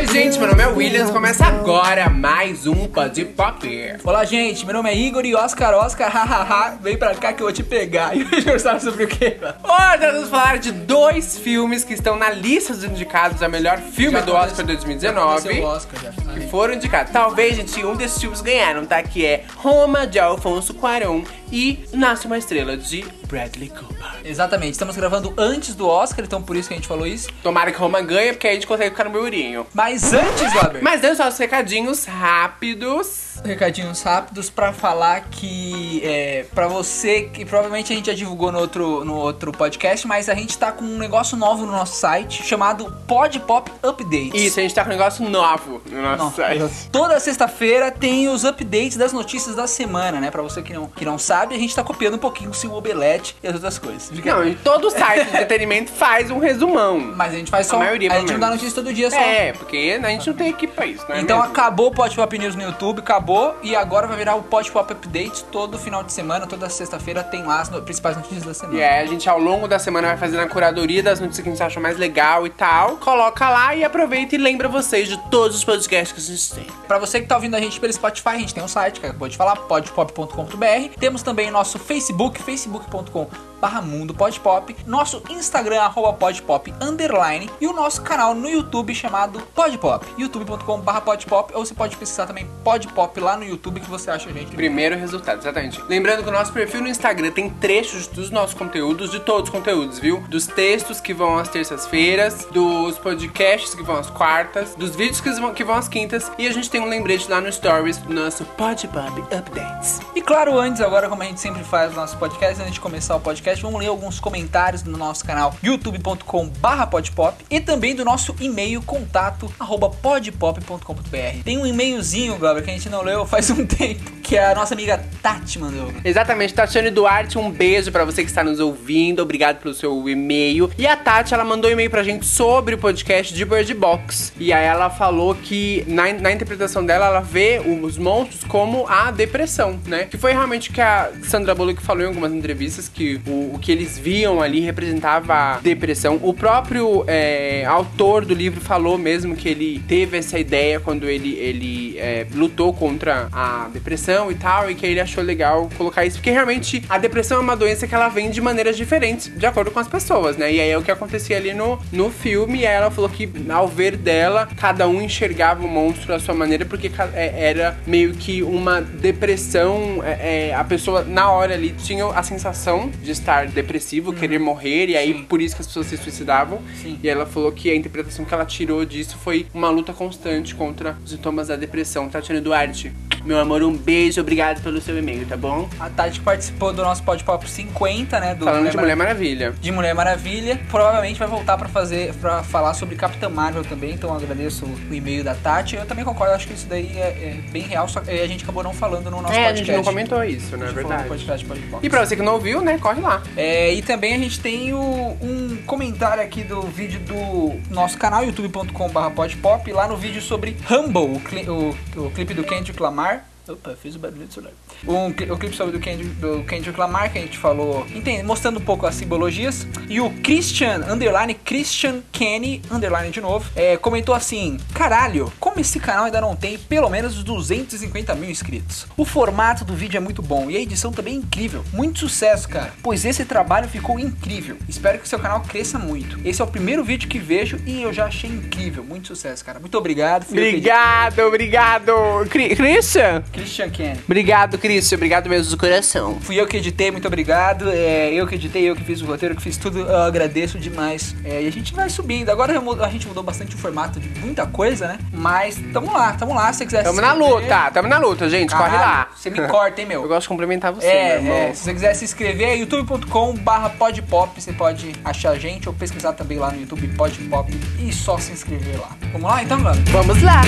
Oi, gente, meu nome é Williams. Começa agora mais um Pod Pop. Olá, gente, meu nome é Igor e Oscar, Oscar, hahaha, vem pra cá que eu vou te pegar. E hoje nós sabe sobre o quê? Hoje nós vamos falar de dois filmes que estão na lista dos indicados a melhor filme Já do Oscar já 2019. aconteceu o Oscar, já. Que foram indicados. Talvez, gente, um desses filmes ganharam, tá? Que é Roma, de Alfonso Cuarón e Nasce uma Estrela, de Bradley Cooper. Exatamente, estamos gravando antes do Oscar, então por isso que a gente falou isso. Tomara que Roma ganhe, porque aí a gente consegue ficar no meu urinho. Mas antes, Robert, Mas deu só os recadinhos rápidos. recadinhos rápidos pra falar que é, para você que provavelmente a gente já divulgou no outro, no outro podcast, mas a gente tá com um negócio novo no nosso site chamado Pod Pop Updates. Isso, a gente tá com um negócio novo no nosso Não, site. Toda sexta-feira tem os updates das notícias da semana, né? Pra você que não, que não sabe, a gente tá copiando um pouquinho o seu Omelete e as outras coisas. Não, e todo site de entretenimento faz um resumão. Mas a gente faz só. A maioria, a gente não dá notícia todo dia só. É, porque a gente não tem equipe pra isso, né? Então mesmo? acabou o Pod Pop News no YouTube, acabou. E agora vai virar o Pod Pop Update todo final de semana, toda sexta-feira tem lá as no- principais notícias da semana. E aí a gente ao longo da semana vai fazendo a curadoria das notícias que a gente acha mais legal e tal. Coloca lá e aproveita e lembra vocês de todos os podcasts que a gente tem. Pra você que tá ouvindo a gente pelo Spotify, a gente tem um site que acabou de falar, podpop.com.br. Temos também o nosso Facebook, facebook.com barra mundo podpop, nosso Instagram, arroba podpop, underline, e o nosso canal no YouTube chamado Podpop, youtube.com barra podpop, ou você pode pesquisar também Podpop lá no YouTube que você acha a gente. Primeiro resultado, exatamente. Lembrando que o nosso perfil no Instagram tem trechos dos nossos conteúdos, de todos os conteúdos, viu? Dos textos que vão às terças-feiras, dos podcasts que vão às quartas, dos vídeos que vão, que vão às quintas, e a gente tem um lembrete lá no Stories do nosso Pod Pop Updates. E claro, antes, agora, como a gente sempre faz no nosso podcast, antes de começar o podcast, vamos ler alguns comentários no nosso canal youtube.com barra podpop e também do nosso e-mail contato arroba podpop.com.br. Tem um e-mailzinho, Glauber, que a gente não leu faz um tempo, que a nossa amiga Tati mandou. Exatamente, Tatiane Duarte, um beijo pra você que está nos ouvindo, obrigado pelo seu e-mail. E a Tati, ela mandou um e-mail pra gente sobre o podcast de Bird Box. E aí ela falou que na, na interpretação dela, ela vê os monstros como a depressão, né? Que foi realmente que a Sandra Bullock falou em algumas entrevistas, que o, o que eles viam ali representava depressão. O próprio é, autor do livro falou mesmo que ele teve essa ideia quando ele, ele é, lutou contra a depressão e tal, e que ele achou legal colocar isso, porque realmente a depressão é uma doença que ela vem de maneiras diferentes, de acordo com as pessoas, né? E aí é o que acontecia ali no, no filme, e aí ela falou que ao ver dela, cada um enxergava o monstro à sua maneira, porque é, era meio que uma depressão, é, é, a pessoa na hora ali tinha a sensação de estar depressivo, querer morrer, e aí Sim. por isso que as pessoas se suicidavam. Sim. E ela falou que a interpretação que ela tirou disso foi uma luta constante contra os sintomas da depressão. Tatiana Duarte, meu amor, um beijo, obrigado pelo seu e-mail, tá bom? A Tati que participou do nosso Podpop 50, né? Do Falando de Mulher Mara- Maravilha. de Mulher Maravilha. Provavelmente vai voltar pra fazer, para falar sobre Capitã Marvel também. Então eu agradeço o e-mail da Tati. Eu também concordo, acho que isso daí é, é bem real, só que a gente acabou não falando no nosso É, a podcast. gente não comentou isso, não A é verdade? podcast Podpop. E pra você que não ouviu, né, corre lá. É, e também a gente tem o- um comentário aqui do vídeo do nosso canal, youtube.com.br podpop, lá no vídeo sobre Humble, o, cli- o- o clipe do Kendrick Lamar. Opa, fiz o barulho do celular. Um, o clipe sobre do Kendrick, do Kendrick Lamar, que a gente falou, entende, mostrando um pouco as simbologias. E o Christian, underline, Christian Kenny, underline de novo, é, comentou assim: Caralho, como esse canal ainda não tem pelo menos 250 mil inscritos? O formato do vídeo é muito bom e a edição também é incrível. Muito sucesso, cara, pois esse trabalho ficou incrível. Espero que seu canal cresça muito. Esse é o primeiro vídeo que vejo e eu já achei incrível. Muito sucesso, cara. Muito obrigado. Obrigado, obrigado. Christian? Christian Kenny. Obrigado, Christian. Obrigado mesmo do coração. Fui eu que editei, muito obrigado. É, eu que editei, eu que fiz o roteiro, que fiz tudo. Eu agradeço demais. É, e a gente vai subindo. Agora a gente mudou bastante o formato de muita coisa, né? Mas tamo lá, tamo lá. Se você quiser Tamo se na inscrever- luta, tamo na luta, gente. Corre Caralho, lá. Você me corta, hein, meu? Eu gosto de cumprimentar você, É, meu irmão. é, se você quiser se inscrever, é youtube.com barra podpop, você pode achar a gente ou pesquisar também lá no YouTube podpop e só se inscrever lá. Vamos lá então, galera? Vamos lá.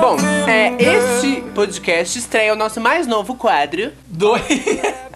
Bom, é, este podcast estreia o nosso mais novo quadro. Dois.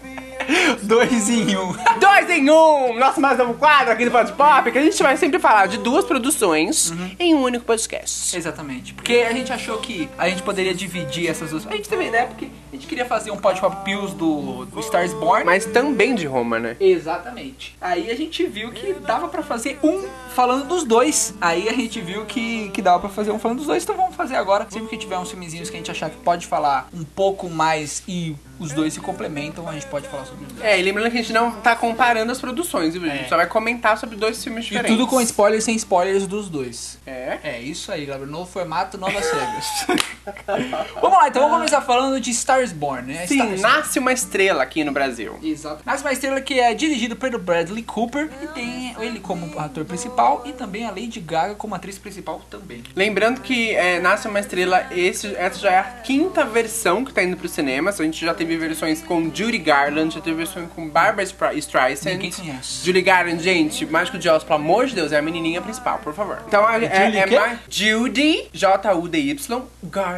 Dois em um. Dois em um! Nosso mais novo quadro aqui do Pod Pop, que a gente vai sempre falar de duas produções em um único podcast. Exatamente. Porque a gente achou que a gente poderia dividir essas duas. A gente teve ideia porque a gente queria fazer um Pod Pop Pills do, do Stars Born. Mas também de Roma, né? Exatamente. Aí a gente viu que dava pra fazer um falando dos dois. Aí a gente viu que, que dava pra fazer um falando dos dois, então vamos fazer agora. Sempre que tiver uns filmezinhos que a gente achar que pode falar um pouco mais e os dois se complementam, a gente pode falar sobre. É, e lembrando que a gente não tá comparando as produções, viu? A gente É. só vai comentar sobre dois filmes E diferentes. tudo com spoilers sem spoilers dos dois. É? É isso aí, galera. Novo formato, novas regras. vamos lá, então vamos começar falando de Stars Born, né? Sim, Stars- nasce uma estrela aqui no Brasil. Exato. Nasce uma estrela que é dirigido pelo Bradley Cooper e tem ele como ator principal e também a Lady Gaga como atriz principal também. Lembrando que é, Nasce uma Estrela, esse, essa já é a quinta versão que tá indo pro cinema. A gente já teve versões com Judy Garland, já teve versões com Barbara Spra- Streisand. Ninguém conhece. Judy Garland, gente, Mágico de Oz, pelo amor de Deus, é a menininha principal, por favor. Então é, é, Judy é mais Judy, J-U-D-Y, Garland.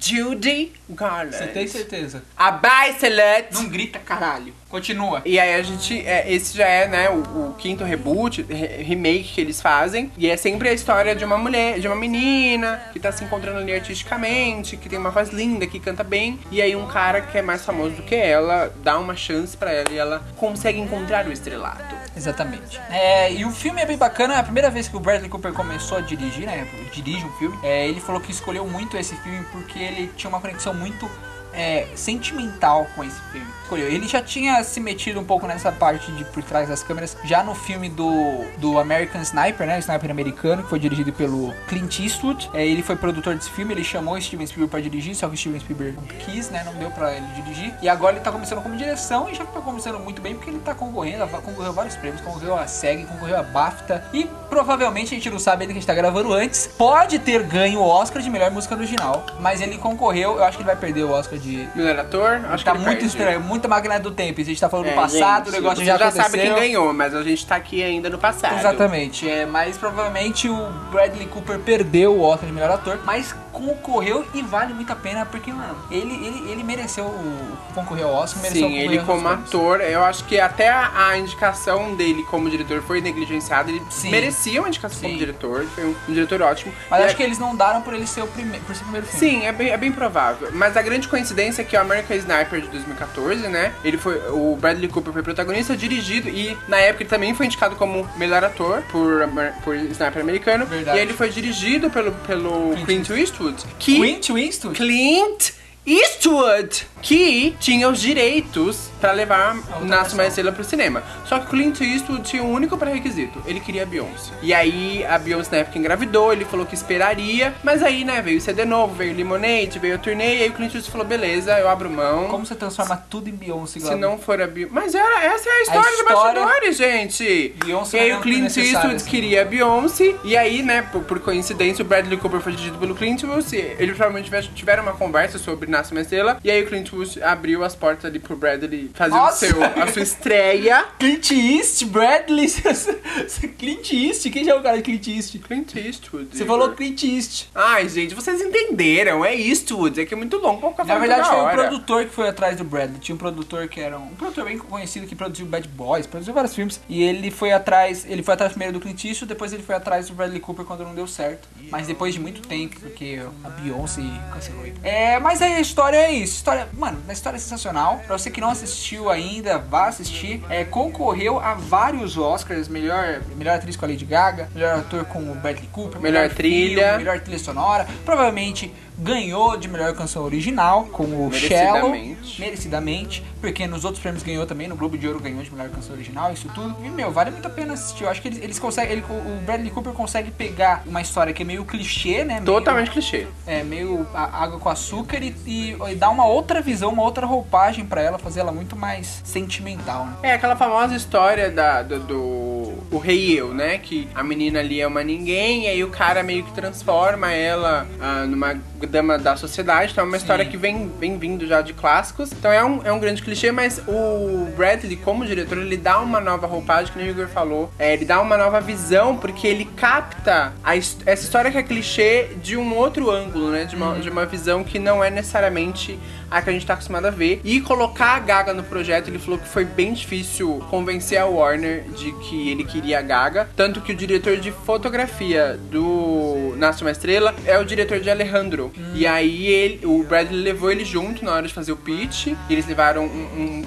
Judy Garland. Você tem certeza? A Bacelet. Não grita caralho. Continua. E aí a gente. é, esse já é, né, o, o quinto reboot, re- remake que eles fazem. E é sempre a história de uma mulher, de uma menina que tá se encontrando ali artisticamente, que tem uma voz linda, que canta bem. E aí um cara que é mais famoso do que ela dá uma chance pra ela e ela consegue encontrar o estrelato. Exatamente. É, e o filme é bem bacana, é a primeira vez que o Bradley Cooper começou a dirigir, né? Dirige um filme. É, ele falou que escolheu muito esse filme porque ele tinha uma conexão muito é, sentimental com esse filme. Ele já tinha se metido um pouco nessa parte de por trás das câmeras, já no filme do, do American Sniper, né? O Sniper americano, que foi dirigido pelo Clint Eastwood. É, ele foi produtor desse filme, ele chamou Steven Spielberg pra dirigir, só que Steven Spielberg não quis, né? Não deu pra ele dirigir. E agora ele tá começando como direção e já tá começando muito bem porque ele tá concorrendo, concorreu vários prêmios, concorreu a SEG, concorreu a BAFTA e provavelmente a gente não sabe ainda que a gente tá gravando antes. Pode ter ganho o Oscar de melhor música original, mas ele concorreu, eu acho que ele vai perder o Oscar de Melhor ator? Acho tá que ele muito perde. estranho, muita máquina do tempo. A gente tá falando É, do passado, gente, o negócio já, já aconteceu. sabe quem ganhou, mas a gente tá aqui ainda no passado. Exatamente, é, mas provavelmente o Bradley Cooper perdeu o Oscar de melhor ator, mas concorreu e vale muito a pena porque, mano, ele, ele, ele mereceu o, concorrer ao Oscar, mereceu Sim, ele como ator, eu acho que até a, a indicação dele como diretor foi negligenciada. Ele Sim. merecia uma indicação Sim. como diretor, ele foi um, um diretor ótimo. Mas E acho a- que eles não daram por ele ser o primeiro, por ser o primeiro filme. Sim, é bem, é bem provável. Mas a grande coincidência é que o American Sniper de 2014, né? Ele foi. O Bradley Cooper foi protagonista, dirigido, e na época ele também foi indicado como melhor ator por, por Sniper americano. Verdade. E ele foi dirigido pelo, pelo Clint Clint Eastwood. Que Clint Eastwood? Clint Eastwood, que tinha os direitos pra levar Nasce uma Estrela pro cinema. Só que o Clint Eastwood tinha um único pré-requisito, ele queria a Beyoncé. E aí a Beyoncé na época engravidou, ele falou que esperaria, mas aí, né, veio o CD novo, veio o Lemonade, veio a turnê, e aí o Clint Eastwood falou, beleza, eu abro mão. Como você transforma tudo em Beyoncé, Se não for a Beyoncé. Mas era, essa é a história, história- de bastidores, gente. Beyoncé e aí o Clint Eastwood assim. queria a Beyoncé. E aí, né, por, por coincidência, o Bradley Cooper foi dirigido pelo Clint Eastwood. Eles provavelmente tiver- tiveram uma conversa sobre Nasce uma Estrela. E aí o Clint Eastwood abriu as portas ali pro Bradley fazer o Nossa! seu, a sua estreia. Clint East, Bradley, Clint East, quem já é o cara de Clint East? Clint Eastwood. Você Igor. falou Clint East. Ai, gente, vocês entenderam. É Eastwood. É que é muito longo pra ficar Na verdade, foi o hora. produtor que foi atrás do Bradley. Tinha um produtor que era um, um produtor bem conhecido que produziu Bad Boys, produziu vários filmes. E ele foi atrás, ele foi atrás primeiro do Clint Eastwood, depois ele foi atrás do Bradley Cooper quando não deu certo. Mas depois de muito tempo, porque a Beyoncé cancelou ele. É, mas aí a história é isso. História, mano, a história sensacional. Pra você que não assistiu ainda, vá assistir. É, concorreu a vários Oscars, melhor, melhor atriz com a Lady Gaga, melhor ator com o Bradley Cooper, Melhor trilha. filme, melhor trilha sonora. Provavelmente ganhou de melhor canção original com o Shallow. Merecidamente. Merecidamente, porque nos outros prêmios ganhou também, no Globo de Ouro ganhou de melhor canção original, isso tudo. E, meu, vale muito a pena assistir. Eu acho que eles, eles conseguem, ele- o Bradley Cooper consegue pegar uma história que é meio clichê, né? Meio- Totalmente clichê. é, meio a- água com açúcar e, e, e dar uma outra visão, uma outra roupagem pra ela, fazer ela muito mais sentimental, né? É aquela famosa história da, do, do o rei eu, né? Que a menina ali é uma ninguém, e aí o cara meio que transforma ela ah, numa dama da sociedade, então é uma Sim. história que vem, vem vindo já de clássicos. Então é um, é um grande clichê, mas o Bradley, como diretor, ele dá uma nova roupagem, que nem o Igor falou. É, ele dá uma nova visão, porque ele capta a essa história que é clichê de um outro ângulo, né? De uma, de uma visão que não é necessariamente a que a gente tá acostumado a ver. E colocar a Gaga no projeto, ele falou que foi bem difícil convencer a Warner de que ele queria a Gaga. Tanto que o diretor de fotografia do Nasce uma Estrela é o diretor de Alejandro. E aí ele, o Bradley levou ele junto na hora de fazer o pitch. E eles levaram um,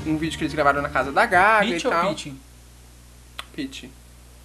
um- um vídeo que eles gravaram na casa da Gaga Pitch e tal. pitching? Pitch.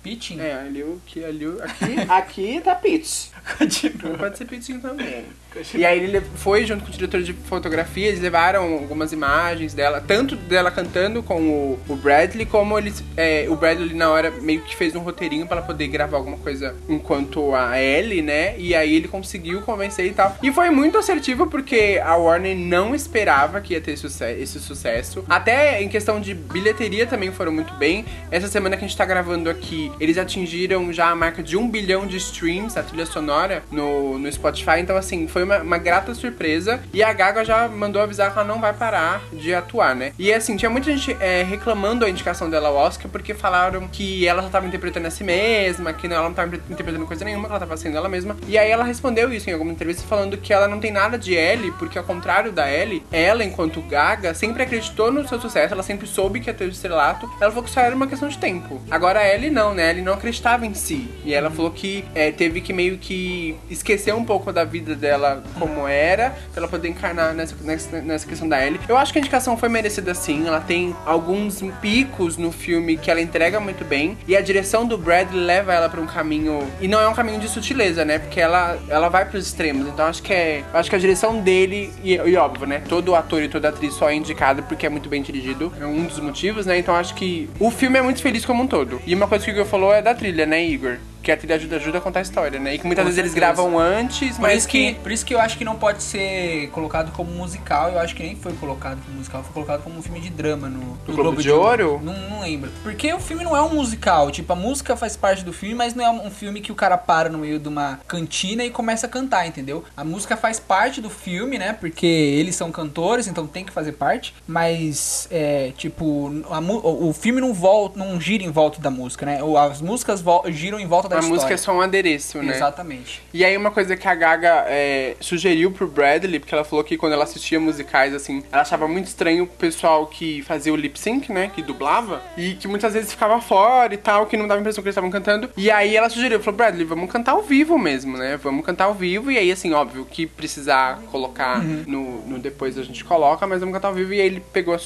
Pitching? É, ali o que ali aqui, aqui tá pitch. Continua. Pode ser pitching também. E aí ele le- foi junto com o diretor de fotografia, eles levaram algumas imagens dela, tanto dela cantando com o, Bradley, como eles. é, o Bradley na hora meio que fez um roteirinho pra ela poder gravar alguma coisa enquanto a Ellie, né? E aí ele conseguiu convencer e tal. E foi muito assertivo porque a Warner não esperava que ia ter esse sucesso. Até em questão de bilheteria também foram muito bem. Essa semana que a gente tá gravando aqui, eles atingiram já a marca de um bilhão de streams, a trilha sonora, no, no Spotify. Então, assim, foi uma, uma grata surpresa. E a Gaga já mandou avisar que ela não vai parar de atuar, né? E assim, tinha muita gente é, reclamando a indicação dela ao Oscar porque falaram que ela só tava interpretando a si mesma, que não, ela não tava interpretando coisa nenhuma, que ela tava sendo ela mesma. E aí ela respondeu isso em alguma entrevista falando que ela não tem nada de Ellie, porque ao contrário da Ellie, ela, enquanto Gaga, sempre acreditou no seu sucesso, ela sempre soube que ia ter o estrelato. Ela falou que só era uma questão de tempo. Agora a Ellie não, né? Ellie não acreditava em si. E ela falou que é, teve que meio que esquecer um pouco da vida dela como era, pra ela poder encarnar nessa, nessa, nessa questão da Ellie. Eu acho que a indicação foi merecida sim. Ela tem alguns picos no filme que ela entrega muito bem. E a direção do Bradley leva ela pra um caminho. E não é um caminho de sutileza, né? Porque ela, ela vai pros extremos. Então acho que é. Acho que a direção dele, e, e óbvio, né? Todo ator e toda atriz só é indicado porque é muito bem dirigido. É um dos motivos, né? Então acho que o filme é muito feliz como um todo. E uma coisa que o Igor falou é da trilha, né, Igor? Que a trilha ajuda, ajuda a contar a história, né? E que muitas Com vezes eles certeza. gravam antes, Por mas isso, que, por isso que eu acho que não pode ser colocado como musical. Eu acho que nem foi colocado como musical, foi colocado como um filme de drama no, no Globo de Ouro? Não, não lembro. Porque o filme não é um musical. Tipo, a música faz parte do filme, mas não é um filme que o cara para no meio de uma cantina e começa a cantar, entendeu? A música faz parte do filme, né? Porque eles são cantores, então tem que fazer parte. Mas, é, tipo, a o filme não volta, não gira em volta da música, né? Ou As músicas giram em volta da a história. música é só um adereço, né? Exatamente. E aí uma coisa que a Gaga é, sugeriu pro Bradley, porque ela falou que quando ela assistia musicais, assim, ela achava muito estranho o pessoal que fazia o lip sync, né, que dublava, e que muitas vezes ficava fora e tal, que não dava a impressão que eles estavam cantando. E aí ela sugeriu, falou, Bradley, vamos cantar ao vivo mesmo, né, vamos cantar ao vivo, e aí, assim, óbvio, que precisar colocar no, no depois a gente coloca, mas vamos cantar ao vivo, e aí ele pegou a,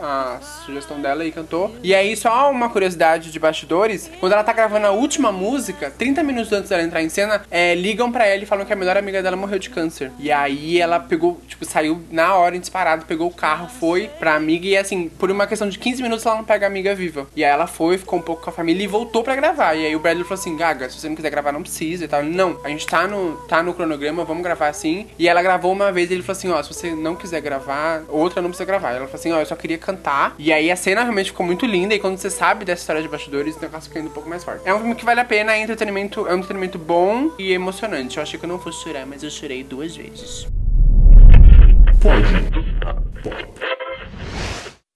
a- a sugestão dela e cantou. E aí, só uma curiosidade de bastidores, quando ela tá gravando a última música, 30 minutos antes dela entrar em cena, é, ligam pra ela e falam que a melhor amiga dela morreu de câncer. E aí ela pegou, tipo, saiu na hora, disparado, pegou o carro, foi pra amiga e assim, por uma questão de 15 minutos ela não pega a amiga viva. E aí ela foi, ficou um pouco com a família e voltou pra gravar. E aí o Bradley falou assim, Gaga, se você não quiser gravar, não precisa e tal. Não, a gente tá no, tá no cronograma, vamos gravar assim. E ela gravou uma vez e ele falou assim, ó, se você não quiser gravar, outra não precisa gravar. Ela falou assim, ó, eu só queria cantar. E aí a cena realmente ficou muito linda. E quando você sabe dessa história de bastidores, o negócio fica indo um pouco mais forte. É um filme que vale a pena, é entretenimento, é um entretenimento bom e emocionante. Eu achei que eu não fosse chorar, mas eu chorei duas vezes.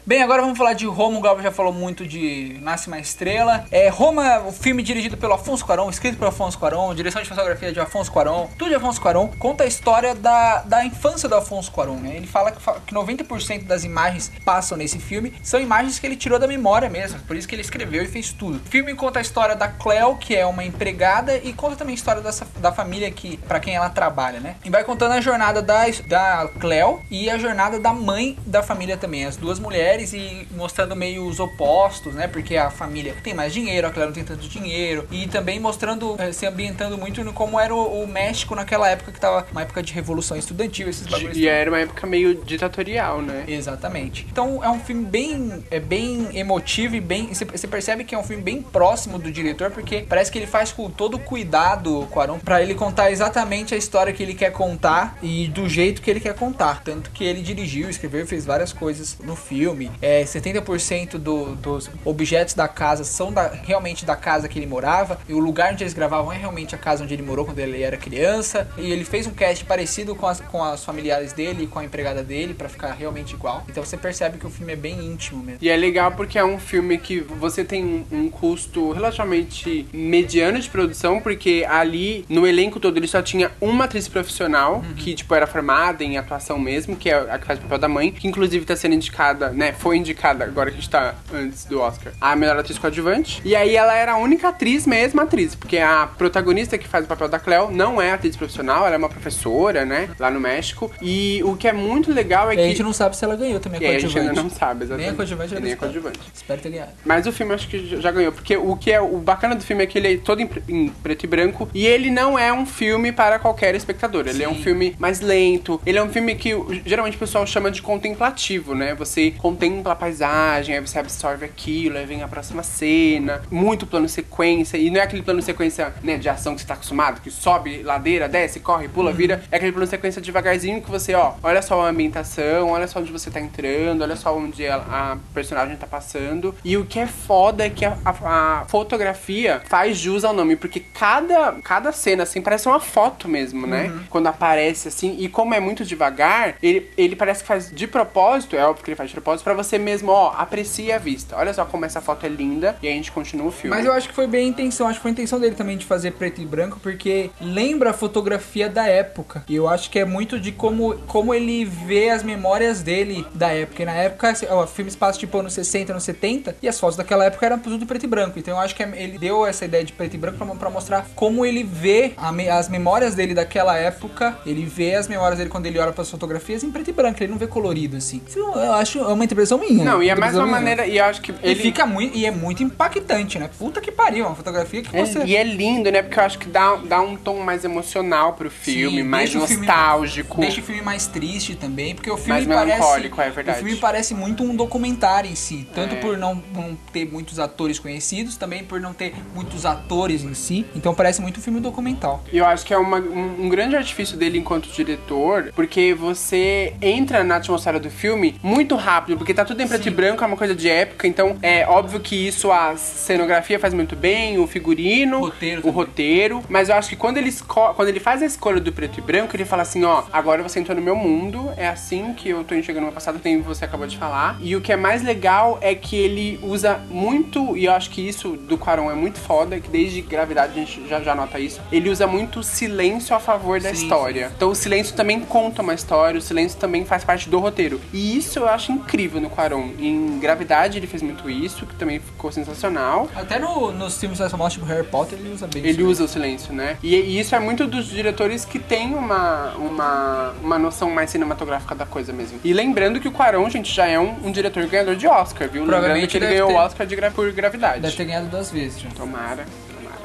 Bem, agora vamos falar de Roma. O Glauber já falou muito de Nasce uma Estrela. É, Roma, o filme dirigido pelo Afonso Cuarón, escrito pelo Afonso Cuarón, direção de fotografia de Afonso Cuarón, tudo de Afonso Cuarón. Conta a história da, da infância do Afonso Cuarón, né? Ele fala que, que 90% das imagens passam nesse filme são imagens que ele tirou da memória mesmo. Por isso que ele escreveu e fez tudo. O filme conta a história da Cleo, que é uma empregada, e conta também a história dessa, da família que para quem ela trabalha, né? E vai contando a jornada da, da Cleo e a jornada da mãe da família também. As duas mulheres e mostrando meio os opostos, né? Porque a família tem mais dinheiro, a Cleo não tem tanto dinheiro. E também mostrando, eh, se ambientando muito no como era o, o México naquela época, que tava uma época de revolução estudantil, esses bagulhos. E era uma época meio ditatorial, né? Exatamente. Então é um filme bem, é bem emotivo e bem. Você você percebe que é um filme bem próximo do diretor, porque parece que ele faz com todo cuidado o Quaron para ele contar exatamente a história que ele quer contar e do jeito que ele quer contar. Tanto que ele dirigiu, escreveu e fez várias coisas no filme. Filme, é, 70% do, dos objetos da casa são da, realmente da casa que ele morava, e o lugar onde eles gravavam é realmente a casa onde ele morou quando ele era criança, e ele fez um cast parecido com as, com as familiares dele e com a empregada dele, para ficar realmente igual. Então você percebe que o filme é bem íntimo mesmo. E é legal porque é um filme que você tem um, um custo relativamente mediano de produção, porque ali no elenco todo ele só tinha uma atriz profissional, que tipo era formada em atuação mesmo, que é a que faz o papel da mãe, que inclusive tá sendo indicada, né? Foi indicada, agora que a gente tá antes do Oscar, a melhor atriz coadjuvante. E aí ela era a única atriz mesmo, atriz, porque a protagonista que faz o papel da Cleo não é atriz profissional, ela é uma professora, né? Lá no México. E o que é muito legal é E que. a gente não sabe se ela ganhou também a aí a gente ainda coadjuvante. não sabe, exatamente. Nem a coadjuvante, nem a coadjuvante. Espero ter ganhado. Mas o filme acho que já ganhou, porque o que é o bacana do filme é que ele é todo em, pre- em preto e branco e ele não é um filme para qualquer espectador. Ele é um Sim. filme mais lento. Ele é um filme que geralmente o pessoal chama de contemplativo, né? Você contempla a paisagem, aí você absorve aquilo, aí vem a próxima cena, muito plano sequência e não é aquele plano sequência, né, de ação que você tá acostumado, que sobe ladeira, desce, corre, pula, vira. É aquele plano sequência devagarzinho que você, ó, olha só a ambientação, olha só onde você tá entrando, olha só onde a, a personagem tá passando. E o que é foda é que a, a- a fotografia faz jus ao nome, porque cada, cada cena, assim, parece uma foto mesmo, né? Quando aparece, assim, e como é muito devagar, ele, ele parece que faz de propósito, é óbvio que ele faz de propósito, pra você mesmo, ó, aprecie a vista. Olha só como essa foto é linda, e a gente continua o filme. Mas eu acho que foi bem a intenção, acho que foi a intenção dele também de fazer preto e branco, porque lembra a fotografia da época. E eu acho que é muito de como, como ele vê as memórias dele da época. E na época, assim, o filme se passa tipo anos 60, anos 70, e as fotos daquela época eram tudo preto e branco. Então eu acho que é- ele deu essa ideia de preto e branco pra mostrar como ele vê as memórias dele daquela época. Ele vê as memórias dele quando ele olha pras fotografias em preto e branco, ele não vê colorido assim. Eu acho é uma interpretação minha. Não, e é mais uma minha. maneira, e eu acho que E ele... fica muito. E é muito impactante, né? Puta que pariu, uma fotografia que É- você. E é lindo, né? Porque eu acho que dá, dá um tom mais emocional pro filme, Sim, mais deixa o filme- nostálgico. Deixa o filme mais triste também, porque o filme Mais parece. melancólico, é verdade. O filme parece muito um documentário em si. Tanto É. por não, não ter muitos atores conhecidos, também por não ter muitos atores em si. Então parece muito um filme documental. E eu acho que é uma- um, um grande artifício dele enquanto diretor, porque você entra na atmosfera do filme muito rápido, porque tá tudo em preto e branco, é uma coisa de época, então é óbvio que isso a cenografia faz muito bem, o figurino, Roteiro o também. roteiro, mas eu acho que quando ele, quando ele faz a escolha do preto e branco, ele fala assim, ó, agora você entrou no meu mundo, é assim que eu tô enxergando o meu passado, tem você acabou de falar, e o que é mais legal é que ele usa muito, e eu acho que isso do Quaron é muito foda, que desde Gravidade a gente já, já nota isso, ele usa muito o silêncio a favor da Sim, história. Então o silêncio também conta uma história, o silêncio também faz parte do roteiro. E isso eu acho incrível no Quaron. Em Gravidade ele fez muito isso, que também ficou sensacional. Até no, nos filmes mais famosos, tipo Harry Potter, ele usa bem Ele usa o silêncio, né? E, e isso é muito dos diretores que tem uma, uma, uma noção mais cinematográfica da coisa mesmo. E lembrando que o Quaron, gente, já é um, um diretor ganhador de Oscar, viu? Lembrando que ele ganhou o. Oscar de por gravidade. Deve ter ganhado duas vezes. Tomara, tomara.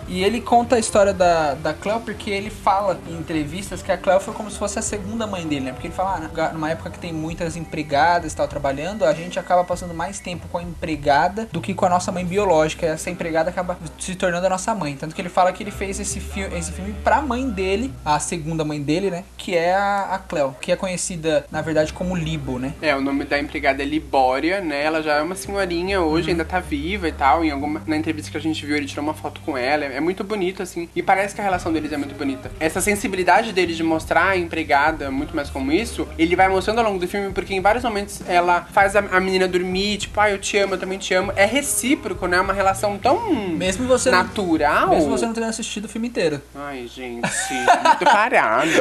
E ele conta a história da, da Cleo porque ele fala em entrevistas que a Cleo foi como se fosse a segunda mãe dele, né? Porque ele fala, ah, numa época que tem muitas empregadas e tal trabalhando, a gente acaba passando mais tempo com a empregada do que com a nossa mãe biológica. E essa empregada acaba se tornando a nossa mãe. Tanto que ele fala que ele fez esse, fi esse filme pra mãe dele, a segunda mãe dele, né? Que é a, a Cleo, que é conhecida, na verdade, como Libo, né? É, o nome da empregada é Libória, né? Ela já é uma senhorinha hoje, ainda tá viva e tal. Em alguma, na entrevista que a gente viu, ele tirou uma foto com ela. É muito bonito, assim. E parece que a relação deles é muito bonita. Essa sensibilidade dele de mostrar a empregada muito mais como isso, ele vai mostrando ao longo do filme, porque em vários momentos ela faz a, a menina dormir, tipo, ah, eu te amo, eu também te amo. É recíproco, né? Uma relação tão Mesmo você não- natural. Mesmo você não tendo assistido o filme inteiro. Ai, gente, muito parado.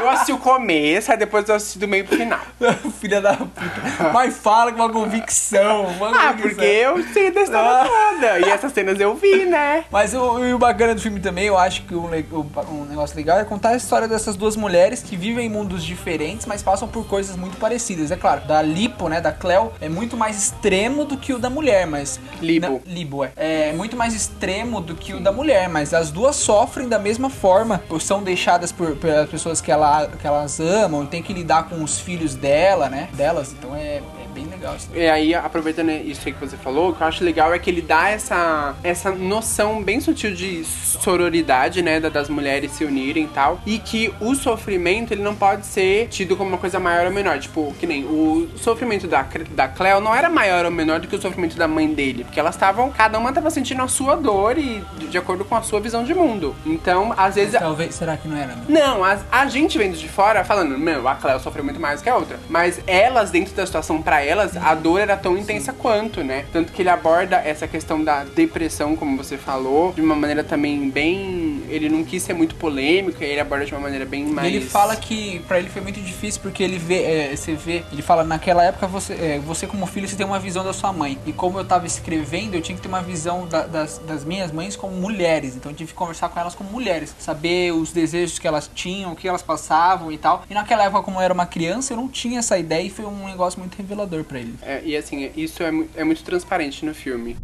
Eu assisti o começo, aí depois eu assisti do meio pro final. Filha da puta. Mas fala com uma convicção. uma Ah, convicção. porque eu sei da história Ah. toda. E essas cenas eu vi, né? Mas o, e o bacana do filme também, eu acho que um, um negócio legal é contar a história dessas duas mulheres que vivem em mundos diferentes, mas passam por coisas muito parecidas. É claro, da Lipo, né, da Cleo, é muito mais extremo do que o da mulher, mas... Libo. Na- Libo, é. É muito mais extremo do que o da mulher, mas as duas sofrem da mesma forma, ou são deixadas por, pelas pessoas que ela, que elas amam, tem que lidar com os filhos dela, né? Delas, então é, é Assim. E aí, aproveitando isso aí que você falou, o que eu acho legal é que ele dá essa, essa noção bem sutil de sororidade, né, das mulheres se unirem e tal, e que o sofrimento, ele não pode ser tido como uma coisa maior ou menor, tipo, que nem o sofrimento da, da Cleo não era maior ou menor do que o sofrimento da mãe dele, porque elas estavam, cada uma tava sentindo a sua dor e de acordo com a sua visão de mundo. Então, às vezes... Talvez, será que não era? Meu? Não, a, a gente vendo de fora falando, meu, a Cleo sofreu muito mais que a outra, mas elas, dentro da situação, para elas, a dor era tão intensa quanto, né? Tanto que ele aborda essa questão da depressão, como você falou, de uma maneira também bem. Ele não quis ser muito polêmico, ele aborda de uma maneira bem mais. Ele fala que para ele foi muito difícil porque ele vê, é, você vê, ele fala naquela época você, é, você como filho você tem uma visão da sua mãe e como eu tava escrevendo eu tinha que ter uma visão da, das, das minhas mães como mulheres, então eu tive que conversar com elas como mulheres, saber os desejos que elas tinham, o que elas passavam e tal. E naquela época como eu era uma criança eu não tinha essa ideia e foi um negócio muito revelador para ele. É, e assim isso é, é muito transparente no filme.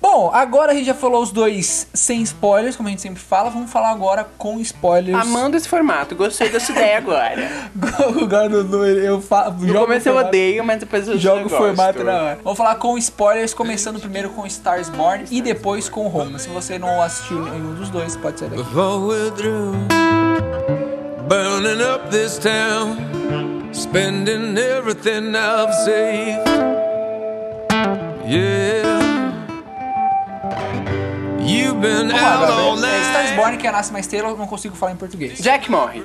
Bom, agora a gente já falou os dois sem spoilers, como a gente sempre fala. Vamos falar agora com spoilers. Amando esse formato, gostei dessa ideia agora. agora no, no, eu falo. No começo eu odeio, mas depois eu jogo o formato na hora. Vamos falar com spoilers, começando primeiro com Stars Born e depois com Roma. Se você não assistiu nenhum dos dois, pode ser daqui. Burning up this town, spending everything I've saved. Yeah. You've been out all night. É Stars Born, que é Nasce Uma Estrela, eu não consigo falar em português. Jack morre.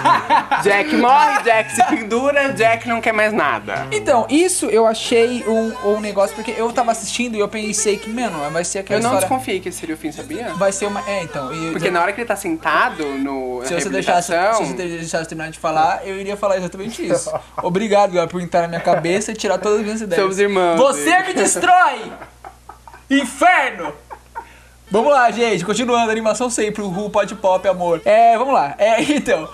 Jack morre, Jack se pendura, Jack não quer mais nada. Então, isso eu achei um, um negócio, porque eu tava assistindo e eu pensei que, mano, vai ser aquela Eu não história... desconfiei que esse seria o fim, sabia? Vai ser uma... É, então... e- Porque na hora que ele tá sentado no Se você, deixasse, se você deixasse terminar de falar, eu iria falar exatamente isso. Obrigado, Gabriel, por entrar na minha cabeça e tirar todas as minhas ideias. Seus irmãos. Você me destrói! Inferno! Vamos lá, gente, continuando, animação sempre, o Ru pode pop, amor. É, vamos lá. É, então.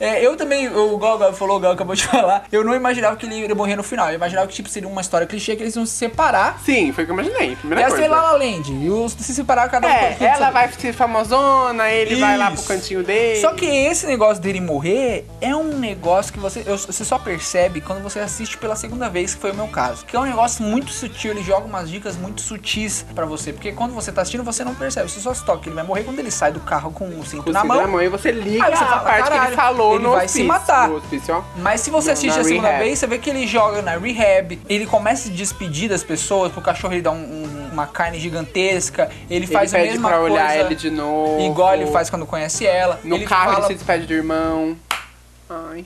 é, eu também, o Gal falou, o Gal acabou de falar, eu não imaginava que ele ia morrer no final. Eu imaginava que tipo, seria uma história clichê que eles iam se separar. Sim, foi o que eu imaginei. Primeira Ia coisa. ser La La Land. E os se separar cada um. É, ela vai ser famosona, ele vai lá pro Isso. cantinho dele. Só que esse negócio dele morrer é um negócio que você, eu- você só percebe quando você assiste pela segunda vez, que foi o meu caso. Que é um negócio muito sutil, ele joga umas dicas muito sutis pra você. Porque quando você tá assistindo, você não percebe, você só se toca. Ele vai morrer quando ele sai do carro com o cinto Com na mão. na mão e você liga Aí você a fala, parte que "Caralho, ele falou ele no vai se hospício, matar." no hospício, ó. Mas se você na a segunda rehab. vez, você vê que ele joga na rehab, ele começa a se despedir das pessoas, pro cachorro ele dá um- um- uma carne gigantesca, ele faz ele a pede mesma pra coisa. olhar ele de novo. Igual ele faz quando conhece ela. No ele carro fala... ele se despede do irmão. Ai.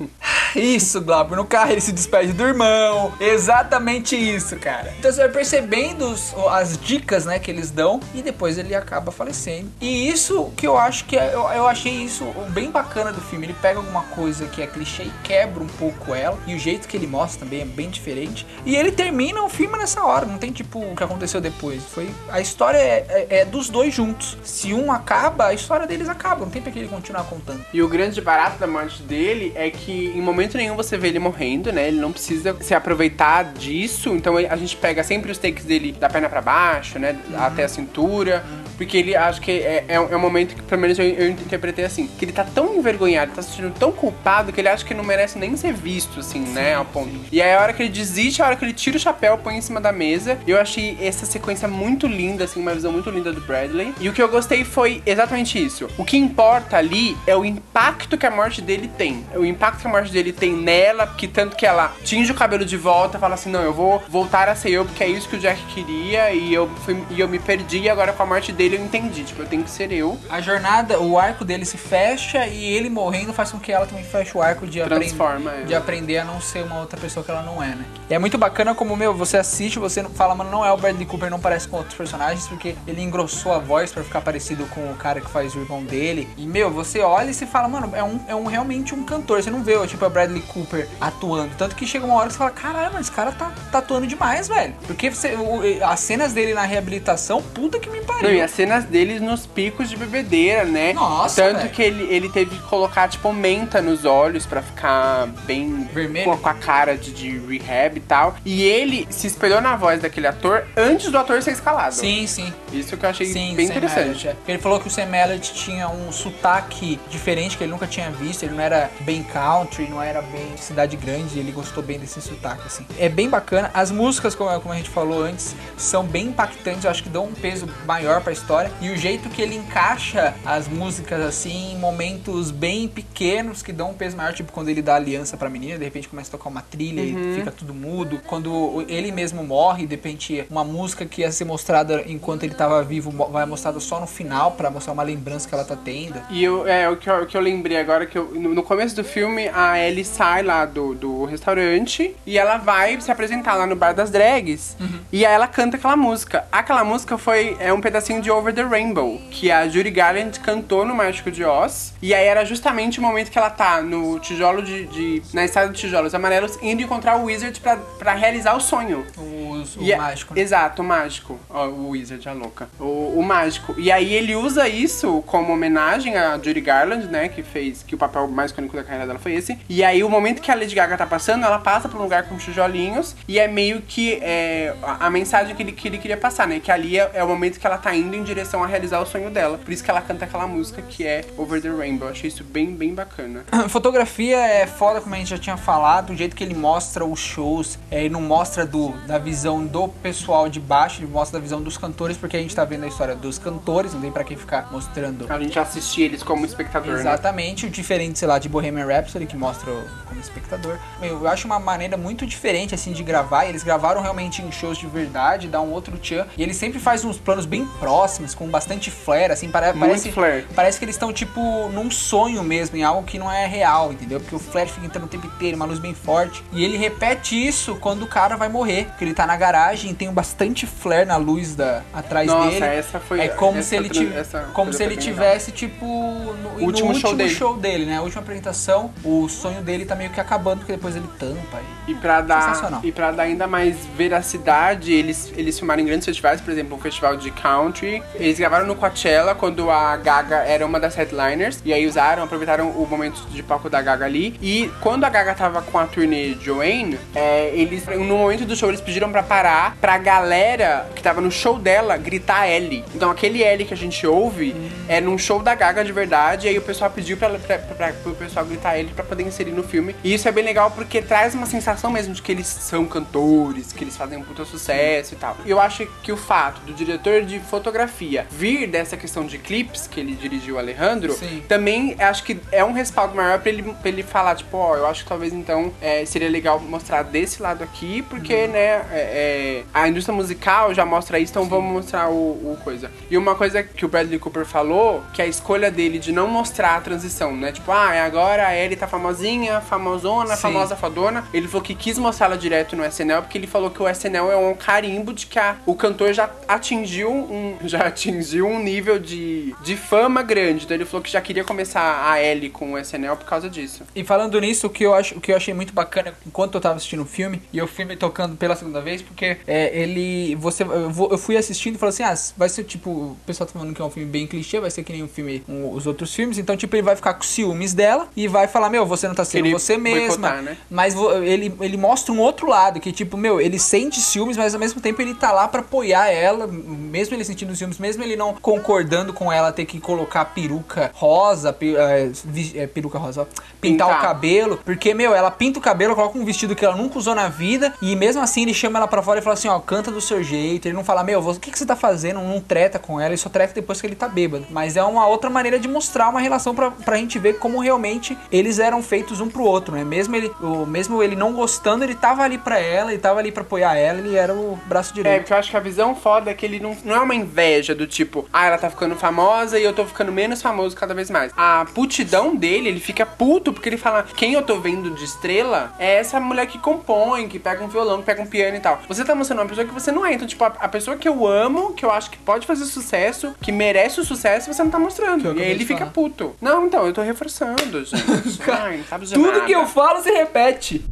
Isso, Glauber, no carro ele se despede do irmão. Exatamente isso, cara. Então você vai percebendo os- as dicas, né, que eles dão e depois ele acaba falecendo. E isso que eu acho que é, eu, eu achei isso bem bacana do filme. Ele pega alguma coisa que é clichê e quebra um pouco ela. E o jeito que ele mostra também é bem diferente. E ele termina o filme nessa hora. Não tem tipo o que aconteceu depois. Foi a história é, é- é dos dois juntos. Se um acaba, a história deles acaba. Não tem pra que ele continuar contando. E o grande barato da morte dele é que em momento nenhum você vê ele morrendo, né? Ele não precisa se aproveitar disso. Então a gente pega sempre os takes dele da perna pra baixo, né? Até a cintura. Porque ele acho que é, é, um- é um momento que, pelo menos, eu, eu interpretei assim: que ele tá tão envergonhado, tá se sentindo tão culpado que ele acha que não merece nem ser visto, assim, né? Ao ponto. E aí a hora que ele desiste, a hora que ele tira o chapéu, põe em cima da mesa. Eu achei essa sequência muito linda, assim, uma visão muito linda do Bradley. E o que eu gostei foi exatamente isso. O que importa ali é o impacto que a morte dele tem. O impacto que a morte dele tem nela, que tanto que ela tinge o cabelo de volta, fala assim: não, eu vou voltar a ser eu, porque é isso que o Jack queria, e eu, fui, e eu me perdi, e agora com a morte dele eu entendi. Tipo, eu tenho que ser eu. A jornada, o arco dele se fecha e ele morrendo faz com que ela também feche o arco de, aprender, Transforma ela. de aprender a não ser uma outra pessoa que ela não é, né? E é muito bacana como, meu, você assiste, você fala, mano, não é o Bradley Cooper, não parece com outros personagens, porque ele engrossou a voz pra ficar parecido com o cara que faz o irmão dele. E, meu, você olha e você fala, mano, é, um, é um, realmente um cantor. Você não vê, tipo, o Bradley Cooper atuando. Tanto que chega uma hora que você fala, caralho, mas esse cara tá, tá atuando demais, velho. Porque você, o- as cenas dele na reabilitação, puta que me pariu. Não, e as cenas deles nos picos de bebedeira, né? Nossa, Tanto velho. que ele, ele teve que colocar, tipo, menta nos olhos pra ficar bem... Vermelho? Com, com a cara de, de rehab e tal. E ele se espelhou na voz daquele ator antes do ator ser escalado. Sim, sim. Isso que eu achei Sim, bem interessante. Elliott, é. Ele falou que o Sam Elliott tinha um sotaque diferente que ele nunca tinha visto. Ele não era bem country, não era bem cidade grande. Ele gostou bem desse sotaque, assim. É bem bacana. As músicas, como, como a gente falou antes, são bem impactantes. Eu acho que dão um peso maior pra história. E o jeito que ele encaixa as músicas, assim, em momentos bem pequenos que dão um peso maior. Tipo, quando ele dá aliança pra menina, de repente começa a tocar uma trilha Uhum. e fica tudo mudo. Quando ele mesmo morre, de repente, uma música que ia ser mostrada enquanto ele tava vivo vai mostrada só no final pra mostrar uma lembrança que ela tá tendo. E eu, é, o que eu, o que eu lembrei agora, que eu- no, no começo do filme, a Ellie sai lá do, do restaurante e ela vai se apresentar lá no bar das drags. E aí ela canta aquela música. Aquela música foi é um pedacinho de Over the Rainbow, que a Judy Garland cantou no Mágico de Oz. E aí era justamente o momento que ela tá no tijolo de. de- na estrada de tijolos amarelos, indo encontrar o Wizard pra, pra realizar o sonho. O, o E é- mágico. né? Exato, o mágico. Ó, o Wizard, a louca. O, o mágico. E aí ele usa isso como homenagem a Judy Garland, né? Que fez. Que o papel mais icônico da carreira dela foi esse. E aí o momento que a Lady Gaga tá passando, ela passa por um lugar com tijolinhos. E é meio que é, a, a mensagem que ele, que ele queria passar, né? Que ali é, é o momento que ela tá indo em direção a realizar o sonho dela. Por isso que ela canta aquela música que é Over the Rainbow. Eu achei isso bem, bem bacana. Fotografia é foda, como a gente já tinha falado, o jeito que ele mostra os shows, é, ele não mostra do, da visão do pessoal de baixo, ele mostra da visão dos cantores, porque a gente tá vendo a história dos cantores, não tem pra quem ficar mostrando A gente assistir eles como espectador, né? Exatamente, o diferente, sei lá, de Bohemian Rhapsody, que mostra como espectador. Eu acho uma maneira muito diferente, assim, de gravar. Eles gravaram realmente em shows de verdade, dá um outro tchan. E ele sempre faz uns planos bem próximos, com bastante flare, assim, pare Muito parece... flare. Parece que eles estão, tipo, num sonho mesmo, em algo que não é real, entendeu? Porque o flash fica entrando o tempo inteiro, uma luz bem forte. E ele repete isso quando o cara vai morrer. Porque ele tá na garagem, tem bastante flare na luz da, atrás Nossa, dele. essa foi. É como essa se ele, essa como se ele bem tivesse, tipo, no, no Último último show show, dele. dele, né? A última apresentação, o sonho dele tá meio que acabando, porque depois ele tampa. E... E pra dar, e pra dar ainda mais veracidade, eles, eles filmaram em grandes festivais, por exemplo, um festival de country. Eles gravaram no Coachella, quando a Gaga era uma das headliners. E aí usaram, aproveitaram o momento de palco da Gaga ali. E quando a Gaga tava com a turnê Joanne, é, eles, no momento do show, eles pediram pra parar pra galera que tava no show dela gritar L. Então aquele L que a gente ouve é num show da Gaga de verdade. E aí o pessoal pediu pra, pra, pra, pro pessoal gritar L pra poder inserir no filme. E isso é bem legal porque traz uma sensação mesmo de que eles são cantores, que eles fazem um puta sucesso e tal. E eu acho que o fato do diretor de fotografia vir dessa questão de clipes que ele dirigiu o Alejandro, Sim. também acho que é um respaldo maior pra ele, pra ele falar, tipo, ó, eu acho que talvez então é, seria legal mostrar desse lado aqui, porque, Uhum. né, é, é, a indústria musical já mostra isso, então vamos mostrar o, o coisa. E uma coisa que o Bradley Cooper falou, que é a escolha dele de não mostrar a transição, né? Tipo, ah, agora a Ellie tá famosinha, famosona, Sim. famosa, fodona. Ele falou que quis mostrar ela direto no SNL, porque ele falou que o SNL é um carimbo de que a- o cantor já atingiu um, já atingiu um nível de, de fama grande. Então ele falou que já queria começar a Ellie com o SNL por causa disso. E falando nisso, o que, eu acho, o que eu achei muito bacana enquanto eu tava assistindo o filme, e o filme tocando pela segunda vez, porque é, ele. Você, eu fui assistindo e falei assim: ah, vai ser tipo. O pessoal tá falando que é um filme bem clichê, vai ser que nem um filme, um- os outros filmes. Então, tipo, ele vai ficar com ciúmes dela e vai falar: meu, você não tá sendo você mesma. boicotar, né? Mas ele, ele mostra um outro lado, que tipo, meu, ele sente ciúmes, mas ao mesmo tempo ele tá lá pra apoiar ela, mesmo ele sentindo ciúmes, mesmo ele não concordando com ela ter que colocar peruca rosa, é, é, peruca rosa, ó, pintar, Pintar. o cabelo, porque, meu, ela pinta o cabelo, coloca um vestido que ela nunca usou na vida, e mesmo assim ele chama ela pra fora e fala assim, ó, canta do seu jeito, ele não fala, meu, o que, que você tá fazendo, não treta com ela, ele só treta depois que ele tá bêbado, mas é uma outra maneira de mostrar uma relação pra, pra gente ver como realmente eles eram feitos um pro outro, né, mesmo ele, o, mesmo ele não gostando, ele tava ali pra ela, ele tava ali pra apoiar ela, ele era o braço É, direito. porque eu acho que a visão foda é que ele não, não é uma inveja do tipo, ah, ela tá ficando famosa e eu tô ficando menos famoso cada vez mais. A putidão dele, ele fica puto porque ele fala, quem eu tô vendo de estrela é essa mulher que compõe, que pega um violão, que pega um piano e tal. Você tá mostrando uma pessoa que você não é. Então, tipo, a, a pessoa que eu amo, que eu acho que pode fazer sucesso, que merece o sucesso, você não tá mostrando. E aí ele fica puto. Não, então, eu tô reforçando, gente. Ai, não sabe de Tudo nada. que eu falo se repete.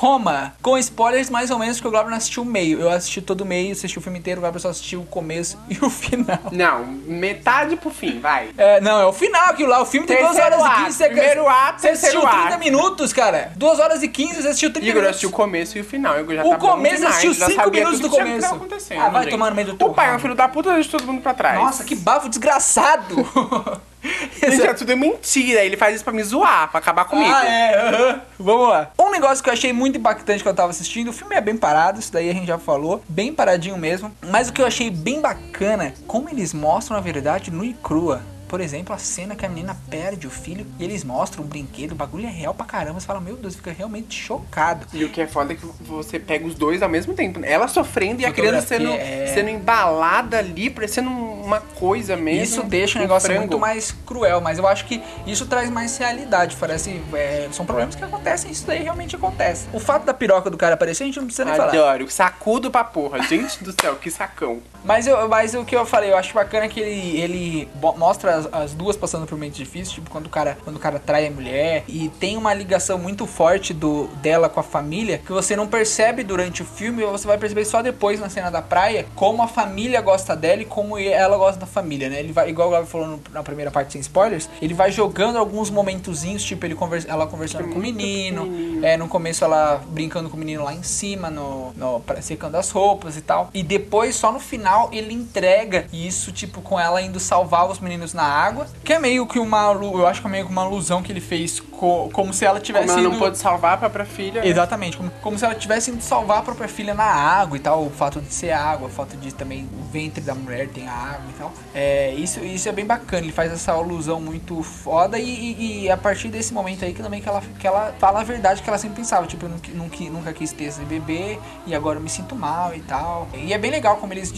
Roma, com spoilers mais ou menos, porque o Glauber não assistiu o meio. Eu assisti todo o meio, assisti o filme inteiro, o Glauber só assistiu o começo e o final. Não, metade pro fim, vai. É, não, é o final aquilo lá. O filme tem 2 Terceiro horas ato, e 15. Você, primeiro ato, você assistiu terceiro 30 ato. minutos, cara. 2 horas e 15, você assistiu 30 Igor, eu minutos. assisti o começo e o final. Igor já O tá começo assistiu já cinco sabia minutos tudo do que que começo. acontecendo, Ah, vai gente. tomar no meio do teu O pai é um filho da puta, deixa todo mundo pra trás. Nossa, que bafo desgraçado. Gente, é tudo mentira. Ele faz isso pra me zoar, pra acabar comigo. Ah, é. aham. Vamos lá. Um negócio que eu achei muito impactante que eu tava assistindo, o filme é bem parado, isso daí a gente já falou, bem paradinho mesmo. Mas o que eu achei bem bacana, é como eles mostram a verdade nua e crua. Por exemplo, a cena que a menina perde o filho e eles mostram o brinquedo, o bagulho é real pra caramba. Você fala, meu Deus, fica realmente chocado. E o que é foda é que você pega os dois ao mesmo tempo. né? Ela sofrendo e a criança sendo, é. sendo embalada ali, parecendo uma coisa mesmo. Isso deixa o negócio frango. muito mais cruel, mas eu acho que isso traz mais realidade. Parece. é, são problemas que acontecem, isso daí realmente acontece. O fato da piroca do cara aparecer, a gente não precisa nem falar. Adoro. Sacudo pra porra. Gente do céu, que sacão. Mas, eu, mas o que eu falei, eu acho bacana que ele, ele mostra as, as duas passando por momentos difíceis, tipo quando o cara quando o cara trai a mulher e tem uma ligação muito forte do dela com a família que você não percebe durante o filme, você vai perceber só depois na cena da praia como a família gosta dela e como ela gosta da família, né? Ele vai igual o Gabi falou na primeira parte sem spoilers, ele vai jogando alguns momentozinhos, tipo ele conversa, ela conversando com o menino, é, no começo ela brincando com o menino lá em cima, no, no secando as roupas e tal. E depois, só no final, ele entrega isso, tipo, com ela indo salvar os meninos na água. Que é meio que uma. Eu acho que é meio que uma alusão que ele fez co- como se ela tivesse Como ela não ido- pôde salvar a própria filha. né? Exatamente, como, como se ela tivesse indo salvar a própria filha na água e tal, o fato de ser água, o fato de também o ventre da mulher tem água e tal. É, isso, isso é bem bacana, ele faz essa alusão muito foda e, e- e a partir desse momento aí que também que ela, que ela fala a verdade que ela sempre pensava, tipo, eu nunca, nunca, nunca quis ter esse bebê e agora eu me sinto mal e tal. E é bem legal como eles,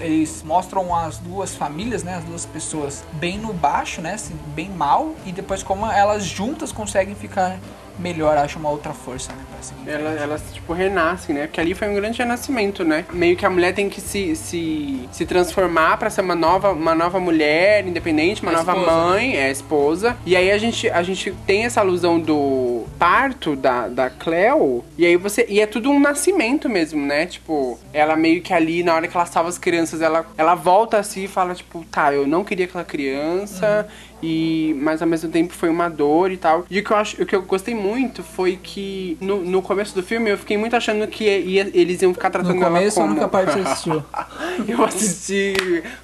eles mostram as duas famílias, né, as duas pessoas bem no baixo, né, assim, bem mal e depois como elas juntas conseguem ficar melhor, acho uma outra força, né, pra seguir. em Ela, frente. elas, tipo, renascem, né? Porque ali foi um grande renascimento, né? Meio que a mulher tem que se, se, se transformar pra ser uma nova, uma nova mulher independente, uma nova esposa, mãe, é esposa. E aí a gente, a gente tem essa alusão do parto da, da Cleo. E aí você. E é tudo um nascimento mesmo, né? Tipo, ela meio que ali, na hora que ela salva as crianças, ela, ela volta assim e fala, tipo, tá, eu não queria aquela criança. E, mas ao mesmo tempo foi uma dor e tal. E o que eu, acho, o que eu gostei muito foi que no, no começo do filme eu fiquei muito achando que ia- eles iam ficar tratando No começo ela ou como... nunca parte você assistiu? eu assisti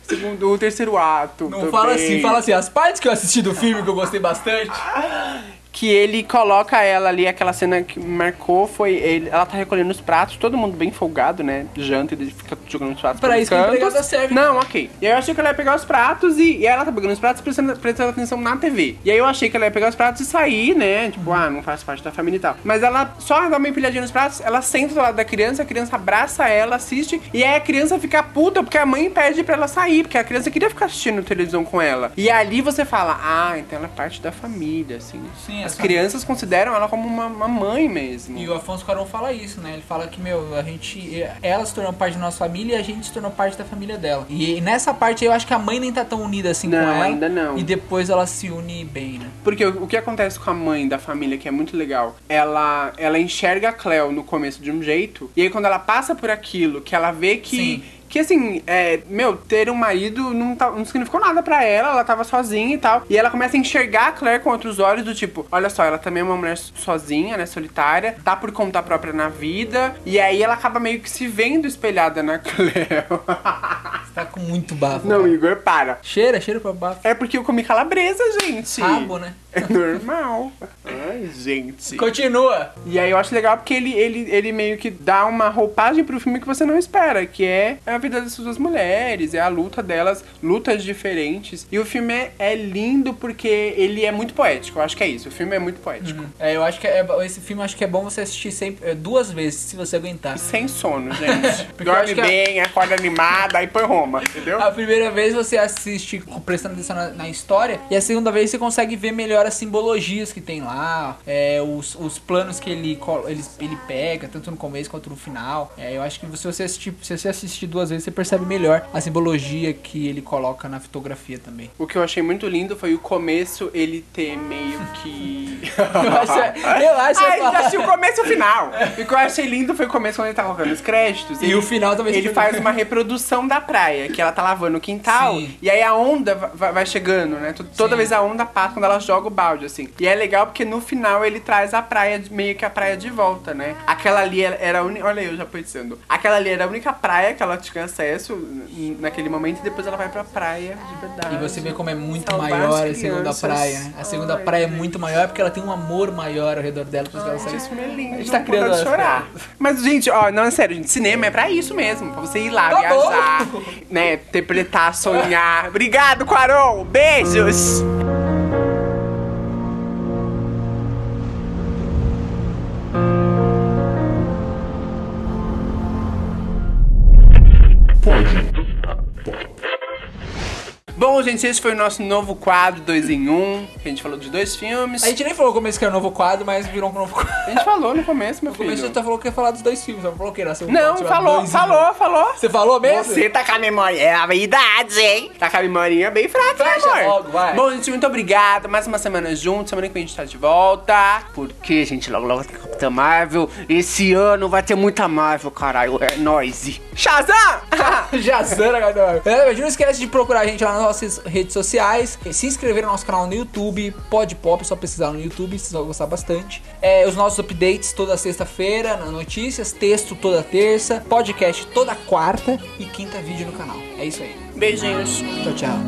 o segundo, o terceiro ato. Não também. fala assim, fala assim, as partes que eu assisti do filme que eu gostei bastante. Que ele coloca ela ali, aquela cena que marcou foi ele, ela tá recolhendo os pratos, todo mundo bem folgado, né? Janta, ele fica jogando os pratos Pra pelos isso que a empregada serve. Não, ok. E aí eu achei que ela ia pegar os pratos e, e ela tá pegando os pratos prestando, prestando atenção na TV. E aí eu achei que ela ia pegar os pratos e sair, né? Tipo, ah, não faz parte da família e tal. Mas ela só dá uma empilhadinha nos pratos, ela senta do lado da criança, a criança abraça ela, assiste, e aí a criança fica puta porque a mãe pede pra ela sair, porque a criança queria ficar assistindo televisão com ela. E ali você fala, ah, então ela é parte da família, assim. Sim, As crianças consideram ela como uma, uma mãe mesmo. E o Afonso Caron fala isso, né? Ele fala que, meu, a gente. Ela se tornou parte da nossa família e a gente se tornou parte da família dela. E nessa parte eu acho que a mãe nem tá tão unida assim Não, com ela. ainda não. E depois ela se une bem, né? Porque o, o que acontece com a mãe da família, que é muito legal, ela, ela enxerga a Cleo no começo de um jeito, e aí quando ela passa por aquilo, que ela vê que. Sim. Que assim, é, meu, ter um marido não, tá- não significou nada pra ela, ela tava sozinha e tal. E ela começa a enxergar a Claire com outros olhos, do tipo, olha só, ela também é uma mulher sozinha, né, solitária, tá por conta própria na vida. E aí ela acaba meio que se vendo espelhada na Cleo. Você tá com muito bafo. não, cara. Igor, para. Cheira, cheira pra bafo. É porque eu comi calabresa, gente. Rabo, né? É normal. Ai, gente. Continua. E aí eu acho legal porque ele, ele, ele meio que dá uma roupagem pro filme que você não espera, que é a vida dessas duas mulheres, é a luta delas, lutas diferentes. E o filme é, é lindo porque ele é muito poético, eu acho que é isso. O filme é muito poético. É, eu acho que é, esse filme acho que é bom você assistir sempre, é, duas vezes, se você aguentar. Sem sono, gente. Dorme que a- bem, acorda animada, aí põe Roma. entendeu? A primeira vez você assiste prestando atenção na, na história, e a segunda vez você consegue ver melhor as simbologias que tem lá, é, os, os planos que ele, ele, ele pega, tanto no começo quanto no final. É, eu acho que se você, assistir, se você assistir duas vezes, você percebe melhor a simbologia que ele coloca na fotografia também. O que eu achei muito lindo foi o começo ele ter meio que. Eu acho, eu acho Ai, já assistiu o começo e o final. O que eu achei lindo foi o começo quando ele tá colocando os créditos. E ele- o final também Ele faz uma reprodução da praia, que ela tá lavando o quintal. Sim. E aí a onda va- va- vai chegando, né? Toda Sim. vez a onda passa quando ela joga o balde, assim. E é legal porque no final ele traz a praia, meio que a praia de volta, né? Aquela ali era- era a única. Olha eu já pensando. Aquela ali era a única praia que ela tinha acesso naquele momento e depois ela vai pra praia de verdade. E você vê como é muito maior a segunda praia, né? A segunda Ai, praia é muito maior porque ela tem um amor maior ao redor dela. Isso que ela Gente, filme é lindo. A gente tá criando chorar. Mas, gente, ó, não, é sério, gente. Cinema é pra isso mesmo. Pra você ir lá, Tá viajar, bom. né? Interpretar, sonhar. Obrigado, Quaron. Beijos. Gente, esse foi o nosso novo quadro 2 em 1. Um, que a gente falou de dois filmes. A gente nem falou no começo que era um novo quadro, mas virou um novo quadro. A gente falou no começo, meu No começo filho. você falou que ia falar dos dois filmes, não falou que era seu Não, falou, falou, falou. Você falou mesmo? Você tá com a memória. É a idade, hein? Tá com a memória bem fraca, né, amor? logo, vai. Bom, gente, muito obrigado. Mais uma semana junto. Semana que vem a gente tá de volta. Porque, gente, logo logo tem Capitã Marvel. Esse ano vai ter muita Marvel, caralho. É nóis. Shazam! Jazana, galera. É, Não esquece de procurar a gente lá nas nossas redes sociais. Se inscrever no nosso canal no YouTube. Pode Pop, só pesquisar no YouTube, vocês vão gostar bastante. É, os nossos updates toda sexta-feira, na notícias, texto toda terça, podcast toda quarta e quinta vídeo no canal. É isso aí. Beijinhos. Tchau, tchau.